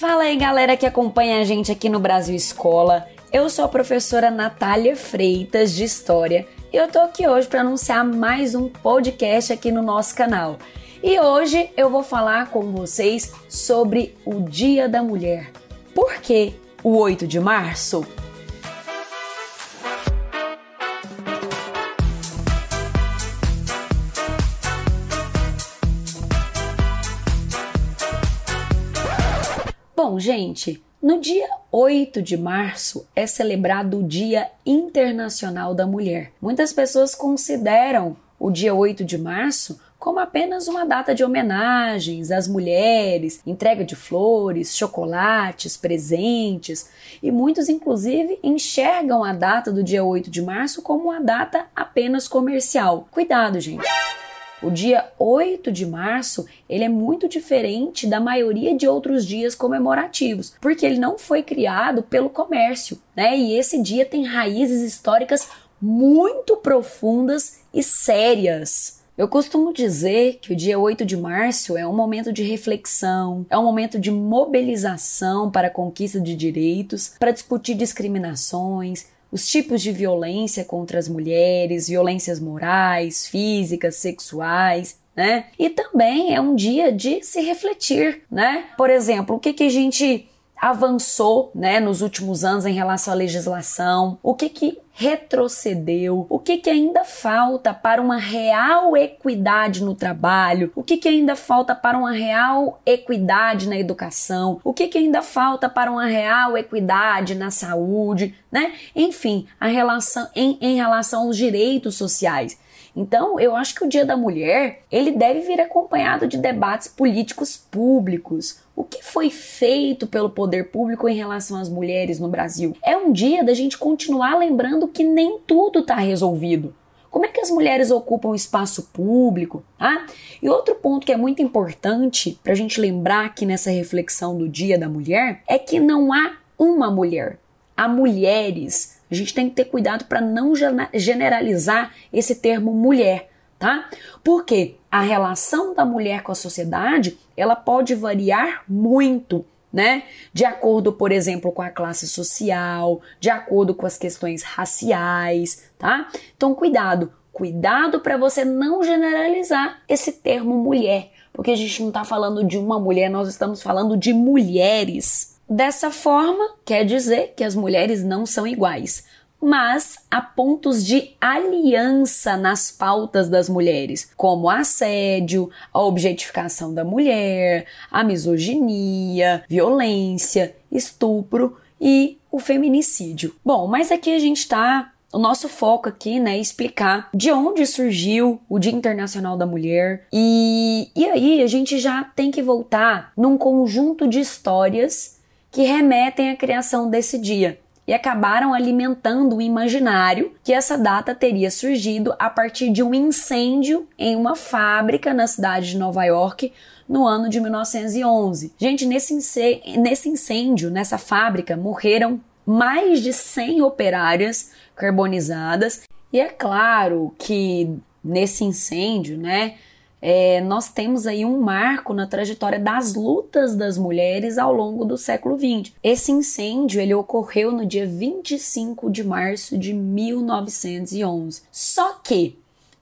Fala aí, galera que acompanha a gente aqui no Brasil Escola. Eu sou a professora Natália Freitas de História e eu tô aqui hoje para anunciar mais um podcast aqui no nosso canal. E hoje eu vou falar com vocês sobre o Dia da Mulher. Por que o 8 de março? Gente, no dia 8 de março é celebrado o Dia Internacional da Mulher. Muitas pessoas consideram o dia 8 de março como apenas uma data de homenagens às mulheres, entrega de flores, chocolates, presentes, e muitos inclusive enxergam a data do dia 8 de março como uma data apenas comercial. Cuidado, gente. O dia 8 de março, ele é muito diferente da maioria de outros dias comemorativos, porque ele não foi criado pelo comércio, né? E esse dia tem raízes históricas muito profundas e sérias. Eu costumo dizer que o dia 8 de março é um momento de reflexão, é um momento de mobilização para a conquista de direitos, para discutir discriminações, os tipos de violência contra as mulheres, violências morais, físicas, sexuais, né? E também é um dia de se refletir, né? Por exemplo, o que, que a gente avançou, né, nos últimos anos em relação à legislação? O que que retrocedeu? O que, que ainda falta para uma real equidade no trabalho? O que, que ainda falta para uma real equidade na educação? O que, que ainda falta para uma real equidade na saúde? Né? Enfim, a relação, em, em relação aos direitos sociais. Então, eu acho que o Dia da Mulher, ele deve vir acompanhado de debates políticos públicos. O que foi feito pelo poder público em relação às mulheres no Brasil? É um dia da gente continuar lembrando que nem tudo está resolvido. Como é que as mulheres ocupam espaço público? Ah, e outro ponto que é muito importante para a gente lembrar aqui nessa reflexão do Dia da Mulher é que não há uma mulher, há mulheres a gente tem que ter cuidado para não generalizar esse termo mulher, tá? Porque a relação da mulher com a sociedade, ela pode variar muito, né? De acordo, por exemplo, com a classe social, de acordo com as questões raciais, tá? Então, cuidado, cuidado para você não generalizar esse termo mulher, porque a gente não está falando de uma mulher, nós estamos falando de mulheres. Dessa forma, quer dizer que as mulheres não são iguais, mas há pontos de aliança nas pautas das mulheres, como assédio, a objetificação da mulher, a misoginia, violência, estupro e o feminicídio. Bom, mas aqui a gente está o nosso foco aqui, né, é explicar de onde surgiu o Dia Internacional da Mulher e, e aí a gente já tem que voltar num conjunto de histórias que remetem à criação desse dia e acabaram alimentando o imaginário que essa data teria surgido a partir de um incêndio em uma fábrica na cidade de Nova York no ano de 1911. Gente, nesse, nesse incêndio, nessa fábrica, morreram mais de 100 operárias carbonizadas e é claro que nesse incêndio, né, é, nós temos aí um marco na trajetória das lutas das mulheres ao longo do século XX. Esse incêndio ele ocorreu no dia 25 de março de 1911. Só que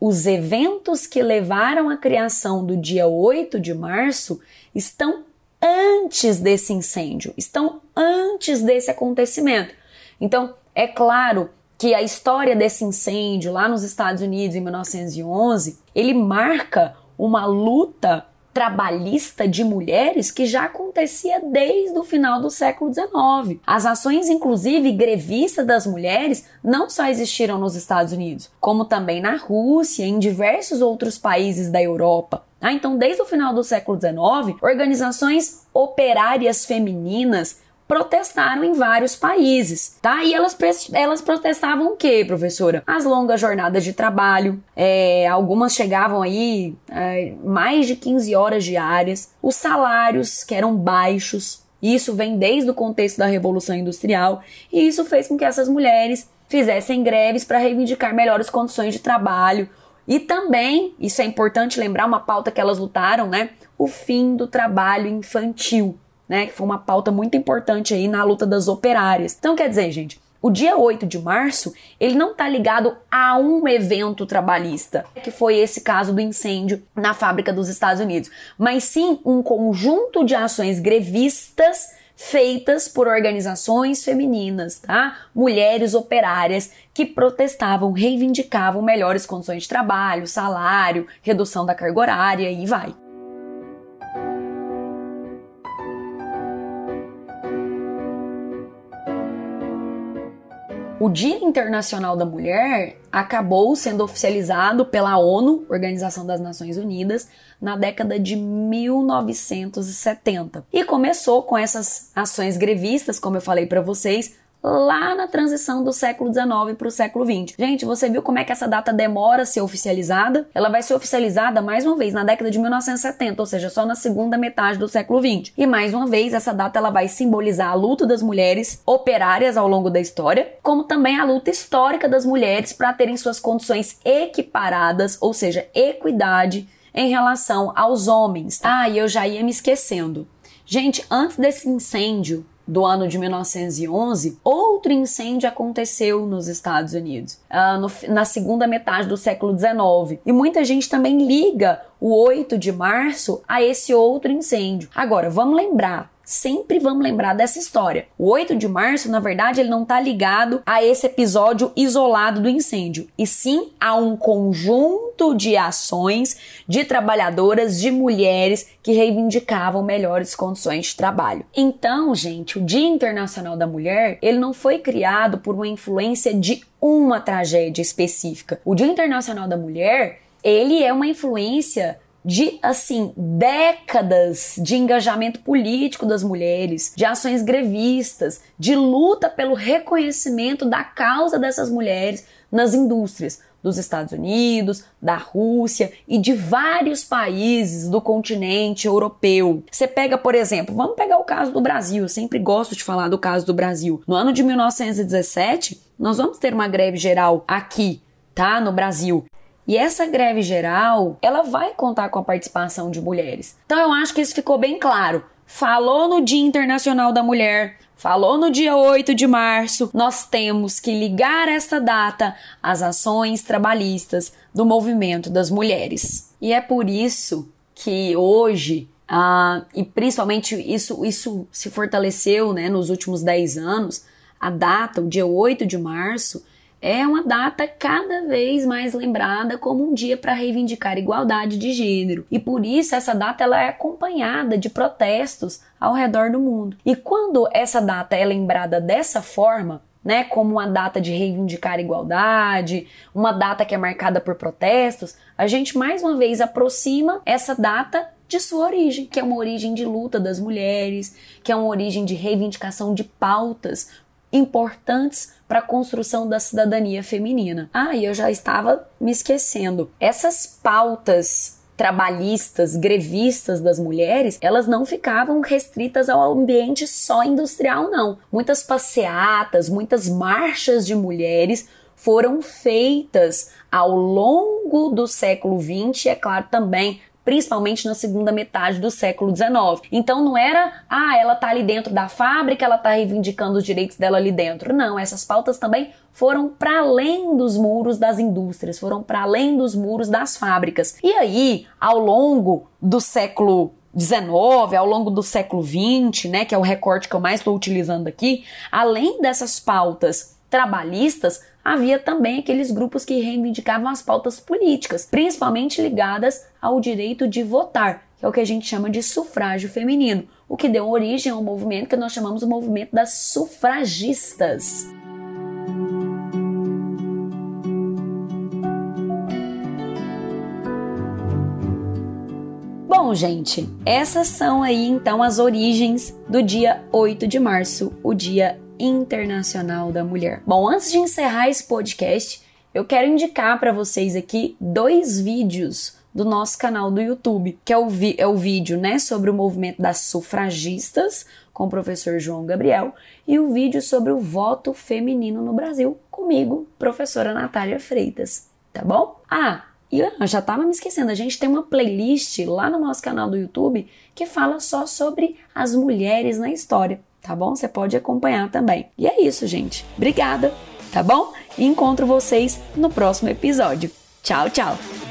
os eventos que levaram à criação do dia 8 de março estão antes desse incêndio, estão antes desse acontecimento. Então, é claro que a história desse incêndio lá nos Estados Unidos em 1911, ele marca uma luta trabalhista de mulheres que já acontecia desde o final do século XIX. As ações, inclusive grevistas das mulheres, não só existiram nos Estados Unidos, como também na Rússia e em diversos outros países da Europa. Ah, então, desde o final do século XIX, organizações operárias femininas protestaram em vários países, tá? E elas, elas protestavam o quê, professora? As longas jornadas de trabalho, é, algumas chegavam aí é, mais de 15 horas diárias, os salários que eram baixos, isso vem desde o contexto da Revolução Industrial, e isso fez com que essas mulheres fizessem greves para reivindicar melhores condições de trabalho. E também, isso é importante lembrar, uma pauta que elas lutaram, né? O fim do trabalho infantil né? Que foi uma pauta muito importante aí na luta das operárias. Então, quer dizer, gente, o dia 8 de março, ele não está ligado a um evento trabalhista, que foi esse caso do incêndio na fábrica dos Estados Unidos, mas sim um conjunto de ações grevistas feitas por organizações femininas, tá? Mulheres operárias que protestavam, reivindicavam melhores condições de trabalho, salário, redução da carga horária e vai. O Dia Internacional da Mulher acabou sendo oficializado pela ONU, Organização das Nações Unidas, na década de 1970. E começou com essas ações grevistas, como eu falei para vocês, lá na transição do século XIX para o século XX. Gente, você viu como é que essa data demora a ser oficializada? Ela vai ser oficializada mais uma vez na década de 1970, ou seja, só na segunda metade do século XX. E mais uma vez, essa data ela vai simbolizar a luta das mulheres operárias ao longo da história, como também a luta histórica das mulheres para terem suas condições equiparadas, ou seja, equidade em relação aos homens. Ah, e eu já ia me esquecendo. Gente, antes desse incêndio do ano de 1911, outro incêndio aconteceu nos Estados Unidos, uh, no, na segunda metade do século XIX. E muita gente também liga o 8 de março a esse outro incêndio. Agora, vamos lembrar sempre vamos lembrar dessa história. O 8 de março, na verdade, ele não está ligado a esse episódio isolado do incêndio, e sim a um conjunto de ações de trabalhadoras, de mulheres que reivindicavam melhores condições de trabalho. Então, gente, o Dia Internacional da Mulher, ele não foi criado por uma influência de uma tragédia específica. O Dia Internacional da Mulher, ele é uma influência de assim décadas de engajamento político das mulheres, de ações grevistas, de luta pelo reconhecimento da causa dessas mulheres nas indústrias dos Estados Unidos, da Rússia e de vários países do continente europeu. Você pega, por exemplo, vamos pegar o caso do Brasil, eu sempre gosto de falar do caso do Brasil. No ano de 1917, nós vamos ter uma greve geral aqui, tá, no Brasil. E essa greve geral, ela vai contar com a participação de mulheres. Então eu acho que isso ficou bem claro. Falou no Dia Internacional da Mulher, falou no dia 8 de março, nós temos que ligar essa data às ações trabalhistas do movimento das mulheres. E é por isso que hoje, ah, e principalmente isso, isso se fortaleceu né, nos últimos 10 anos, a data, o dia 8 de março, é uma data cada vez mais lembrada como um dia para reivindicar igualdade de gênero. E por isso essa data ela é acompanhada de protestos ao redor do mundo. E quando essa data é lembrada dessa forma, né, como uma data de reivindicar igualdade, uma data que é marcada por protestos, a gente mais uma vez aproxima essa data de sua origem, que é uma origem de luta das mulheres, que é uma origem de reivindicação de pautas importantes para a construção da cidadania feminina. Ah, e eu já estava me esquecendo. Essas pautas trabalhistas, grevistas das mulheres, elas não ficavam restritas ao ambiente só industrial, não. Muitas passeatas, muitas marchas de mulheres foram feitas ao longo do século XX, é claro, também principalmente na segunda metade do século XIX. Então não era, ah, ela tá ali dentro da fábrica, ela tá reivindicando os direitos dela ali dentro. Não, essas pautas também foram para além dos muros das indústrias, foram para além dos muros das fábricas. E aí, ao longo do século 19, ao longo do século 20, né, que é o recorte que eu mais estou utilizando aqui, além dessas pautas trabalhistas, havia também aqueles grupos que reivindicavam as pautas políticas, principalmente ligadas ao direito de votar, que é o que a gente chama de sufrágio feminino, o que deu origem a um movimento que nós chamamos de movimento das sufragistas. Bom, gente, essas são aí então as origens do dia 8 de março, o Dia Internacional da Mulher. Bom, antes de encerrar esse podcast, eu quero indicar para vocês aqui dois vídeos do nosso canal do YouTube, que é o, é o vídeo né, sobre o movimento das sufragistas, com o professor João Gabriel, e o vídeo sobre o voto feminino no Brasil, comigo, professora Natália Freitas, tá bom? Ah, E eu já estava me esquecendo, a gente tem uma playlist lá no nosso canal do YouTube que fala só sobre as mulheres na história, tá bom? Você pode acompanhar também. E é isso, gente. Obrigada, tá bom? E encontro vocês no próximo episódio. Tchau, tchau!